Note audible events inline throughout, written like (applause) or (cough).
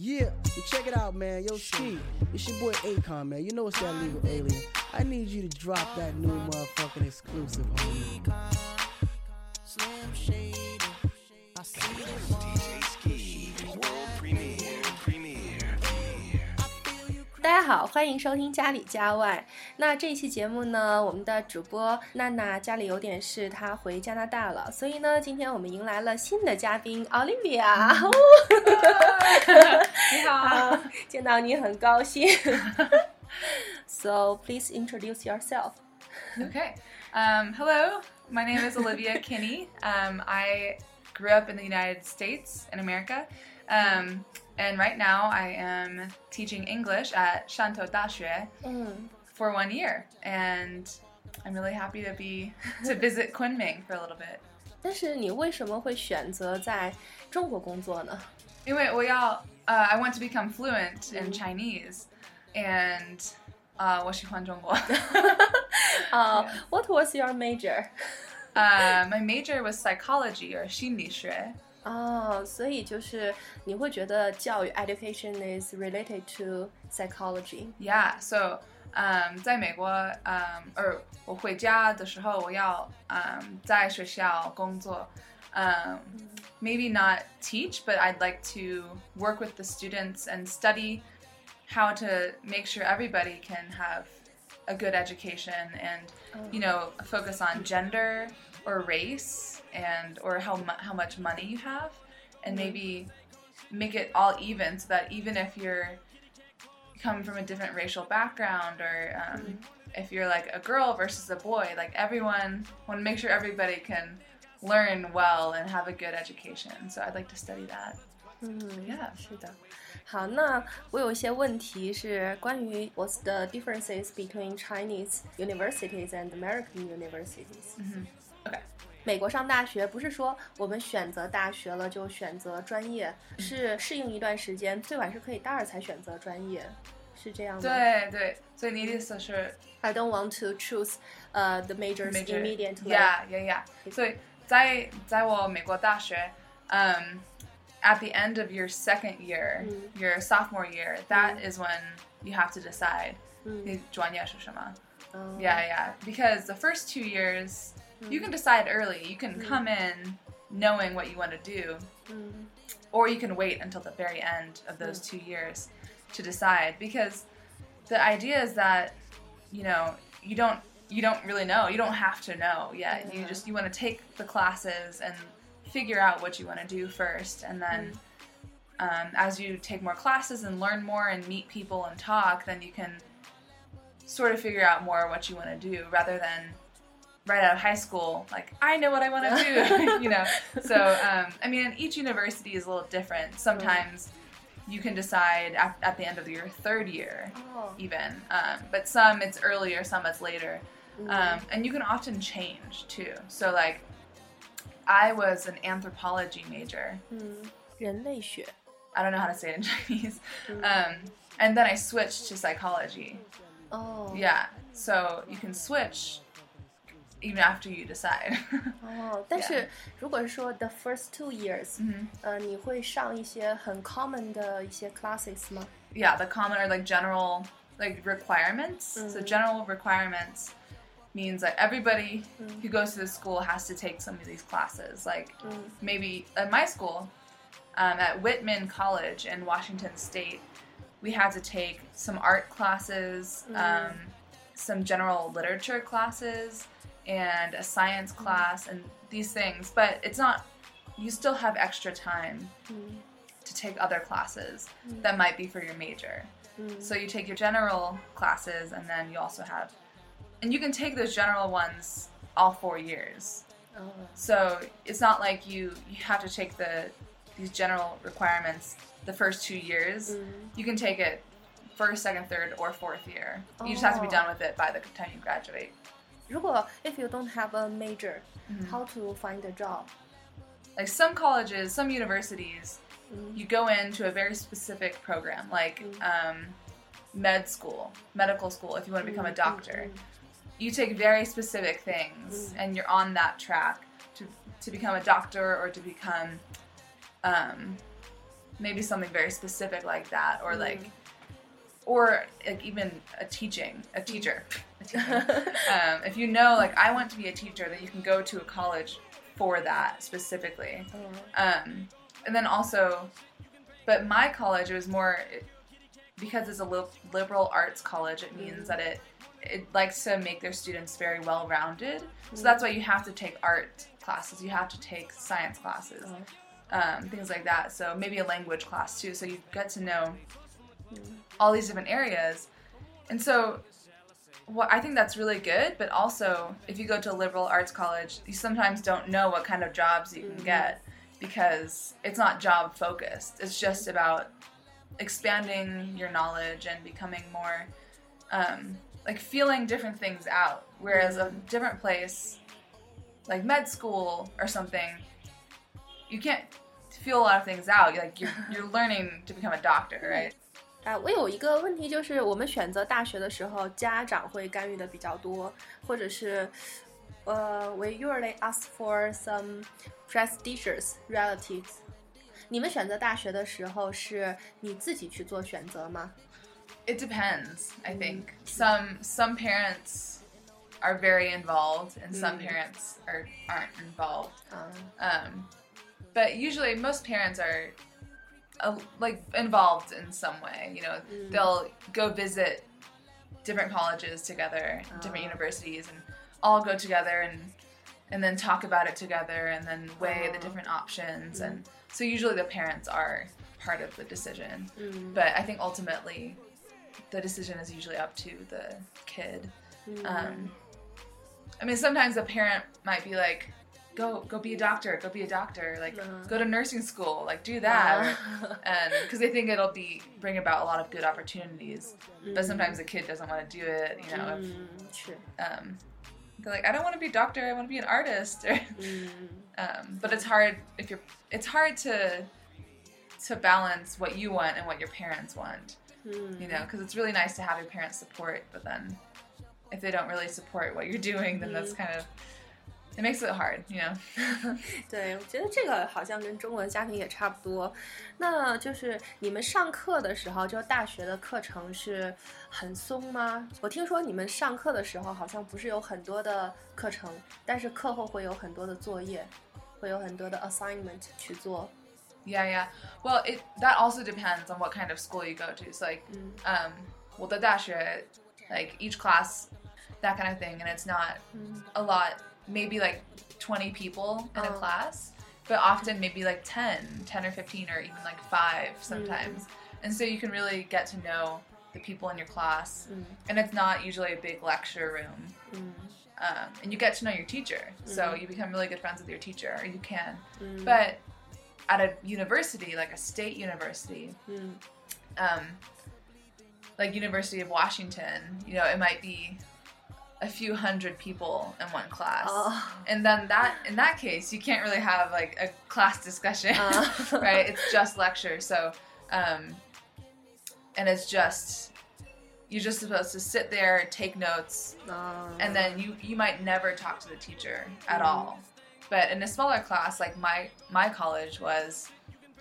Yeah, well, check it out, man. Yo, Ski, it's your boy Akon, man. You know it's that legal alien. I need you to drop that new motherfucking exclusive, homie. Slim Shady. I see the 大家好，欢迎收听家里家外。那这一期节目呢，我们的主播娜娜家里有点事，她回加拿大了，所以呢，今天我们迎来了新的嘉宾 Olivia。你好好，见到你很高兴。so please introduce yourself. Okay. Um, hello, my name is Olivia Kinney. Um, I grew up in the United States in America. Um, and right now I am teaching English at Shantou Daxue 嗯， for one year. And I'm really happy to be (laughs) to visit Kunming for a little bit. 但是你为什么会选择在中国工作呢？因为我要, uh, I want to become fluent in Chinese. And uh, 我喜欢中国.啊、(laughs) (laughs) w h a t was your major？ uh, my major was psychology or 心理学. 哦，所以就是你会觉得教育 education is related to psychology。 Yeah, so um, 在美国，um, 而我回家的时候，我要 um, 在学校工作。Um, maybe not teach, but I'd like to work with the students and study how to make sure everybody can have a good education and you know focus on gender or race and or how mu- how much money you have and maybe make it all even so that even if you're come from a different racial background or um, if you're like a girl versus a boy like everyone want to make sure everybody can learn well and have a good education so i'd like to study that 嗯 Yeah 是的。好，那我有一些问题是关于 what's the differences between Chinese universities and American universities。 美国上大学不是说我们选择大学了就选择专业，是适应一段时间，最晚是可以大二才选择专业，是这样吗？对对所以你的意思是 I don't want to choose uh the majors major. immediately. Yeah, yeah, yeah. 所以在在我美国大学，um, at the end of your second year, your sophomore year, that is when you have to decide 你专业是什么。嗯 Yeah, yeah. Because the first two years, you can decide early. You can mm. come in knowing what you want to do, mm. or you can wait until the very end of those two years to decide. Because the idea is that, you know, you don't you don't really know. You don't have to know yet. You just you want to take the classes and figure out what you want to do first, and then. Mm. Um, as you take more classes and learn more and meet people and talk, then you can sort of figure out more what you want to do rather than right out of high school, like I know what I want to do, (laughs) (laughs) you know. So um, I mean, each university is a little different. Sometimes you can decide at, at the end of your third year, oh. even. Um, but some it's earlier, some it's later, um, and you can often change too. So like, I was an anthropology major. Hmm. I don't know how to say it in (laughs) Chinese. Hmm. Um, and then I switched to psychology. Oh. Yeah. So you can switch even after you decide. (laughs) 哦，但是如果是说 the first two years，、呃，你会上一些很 common 的一些 classes 吗？ yeah, the common or like general like requirements. So general requirements means that everybody who goes to the school has to take some of these classes. Like maybe at my school, um, at Whitman College in Washington State, we had to take some art classes, um, some general literature classes, and a science class, and these things. But it's not. You still have extra time hmm. to take other classes hmm. that might be for your major. Hmm. So you take your general classes, and then you also have, and you can take those general ones all four years. Oh. 哦，So it's not like you you have to take the these general requirements the first two years. You can take it first, second, third, or fourth year. You just have to be Oh. done with it by the time you graduate. 如果 if you don't have a major, mm-hmm. how to find a job？Like some colleges, some universities, mm-hmm. you go into a very specific program, like mm-hmm. um, med school, medical school, if you want to become a doctor. You take very specific things, and you're on that track to to become a doctor or to become um, maybe something very specific like that, or like, or like even a teaching, a teacher. a teacher. (laughs) um, if you know, like, I want to be a teacher, then you can go to a college for that specifically. Um, and then also, but my college it was more because it's a li- liberal arts college. It means that it it likes to make their students very well rounded. So that's why you have to take art classes. You have to take science classes, um, things like that. So maybe a language class too. So you get to know all these different areas, and so. What I think that's really good, but also if you go to a liberal arts college, you sometimes don't know what kind of jobs you can get because it's not job focused. It's just about expanding your knowledge and becoming more um, like feeling different things out. Whereas a different place, like med school or something, you can't feel a lot of things out. Like you're you're learning to become a doctor, right? 啊，我有一个问题，就是我们选择大学的时候，家长会干预的比较多，或者是，呃，we usually ask for some prestigious relatives。你们选择大学的时候，是你自己去做选择吗？ It depends. I think some some parents are very involved, and some parents are aren't involved. 啊， Um, but usually, most parents are uh, like involved in some way. You know, mm. they'll go visit different colleges together, different ah. universities, and all go together and and then talk about it together, and then weigh the ah. different options. And mm. so, usually, the parents are part of the decision. Mm. But I think ultimately, the decision is usually up to the kid. Um, I mean, sometimes a parent might be like, go go be a doctor go be a doctor like uh-huh. go to nursing school like do that uh-huh. and because they think it'll be bring about a lot of good opportunities mm. but sometimes a kid doesn't want to do it you know mm. if, Um, they're like i don't want to be a doctor i want to be an artist (laughs) mm. um, but it's hard if you're it's hard to to balance what you want and what your parents want you know mm. because it's really nice to have your parents support but then if they don't really support what you're doing then that's mm. kind of it makes it hard you know (laughs) 对，我觉得这个好像跟中国的家庭也差不多。那就是你们上课的时候，就大学的课程是很松吗？我听说你们上课的时候好像不是有很多的课程，但是课后会有很多的作业，会有很多的 assignment 去做。 yeah yeah well it that also depends on what kind of school you go to so like um well the dash like each class that kind of thing and it's not a lot maybe like 20 people in a Oh. class but often maybe like 10 10 or 15 or even like 5 sometimes. Mm. And so you can really get to know the people in your class. Mm. And it's not usually a big lecture room. Mm. Um, and you get to know your teacher. So mm-hmm. you become really good friends with your teacher or you can. But at a university like a state university um, like university of washington you know it might be a few hundred people in one class. Oh. and then that in that case you can't really have like a class discussion Oh. (laughs) right? It's just lecture so um, and it's just you're just supposed to sit there take notes 啊 and then you you might never talk to the teacher at all. But in a smaller class like my my college was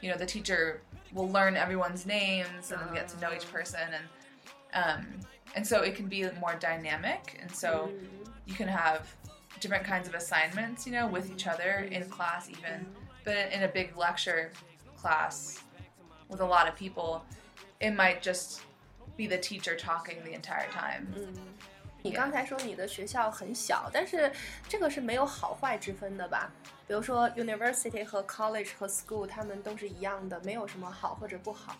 you know the teacher will learn everyone's names and then get to know each person and um, and so it can be more dynamic and so you can have different kinds of assignments you know with each other in class even but in a big lecture class with a lot of people it might just be the teacher talking the entire time 你刚才说你的学校很小，但是这个是没有好坏之分的吧？比如说 university 和 college 和 school，他们都是一样的，没有什么好或者不好。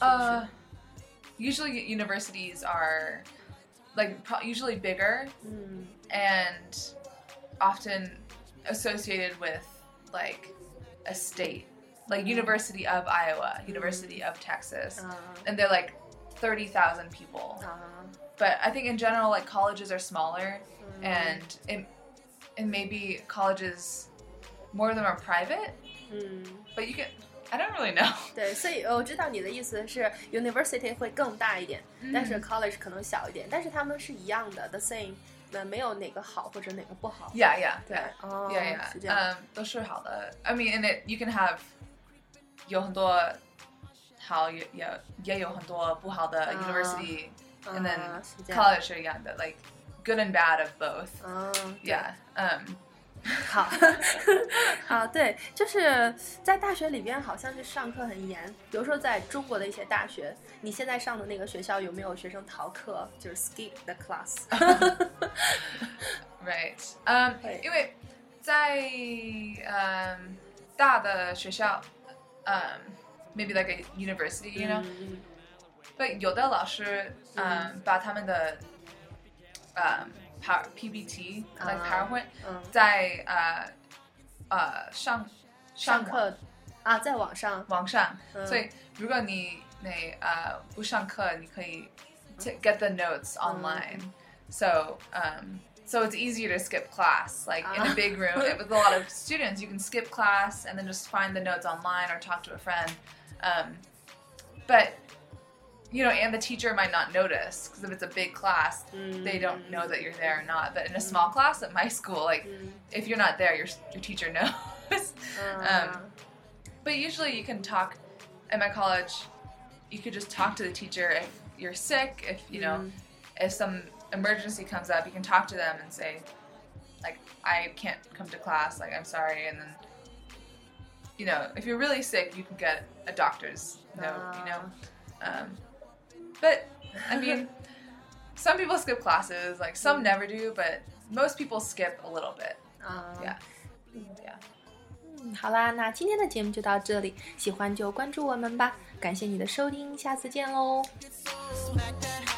Uh, usually universities are like pro- usually bigger mm. and often associated with like a state like mm. university of iowa university of texas uh-huh. and they're like 30000 people uh-huh. but i think in general like colleges are smaller mm. and it, and maybe colleges more of them are private mm. but you can I don't really know. 对，所以呃我知道你的意思是 (laughs) university 会更大一点，但是 college 可能小一点，但是他们是一样的，the same，那没有哪个好或者哪个不好。 Yeah, yeah, 对 yeah.，哦 Yeah, yeah. 是这样。 Um, 都是好的。I mean, and it you can have 有很多 好，也也也有很多不好的 university、and then 啊是这样 college 是一样的，like good and bad of both. 嗯， Yeah. Um. (laughs) 好，(laughs) 好，对，就是在大学里边，好像是上课很严。比如说，在中国的一些大学，你现在上的那个学校有没有学生逃课，就是 skip the class？Right. (laughs) Um. 因为在嗯大的学校，嗯 maybe like a university, you know. 嗯 But 有的老师，嗯，把他们的，嗯 ，power PPT like 啊 PowerPoint 嗯，在呃呃上网上课啊，在网上，网上，嗯所以如果你那呃不上课，你可以 t get the notes online. So um so it's easier to skip class. Like in a Ah. big room (laughs) with a lot of students, you can skip class and then just find the notes online or talk to a friend. Um, but you know, and the teacher might not notice because if it's a big class, they mm. don't know that you're there or not. But in a small class at my school, like mm. if you're not there, your your teacher (laughs) knows. 嗯 um, ah. but usually you can talk at my college. You could just talk to the teacher if you're sick. If you know, mm. if some emergency comes up, you can talk to them and say, like, I can't come to class. Like, I'm sorry. And then, you know, if you're really sick, you can get a doctor's note. You know, ah. um, but I mean, some people skip classes. Like some never do, but most people skip a little bit. 啊 Yeah. Yeah. 好啦，那今天的节目就到这里，喜欢就关注我们吧，感谢你的收听，下次见喽。 Smack that hat.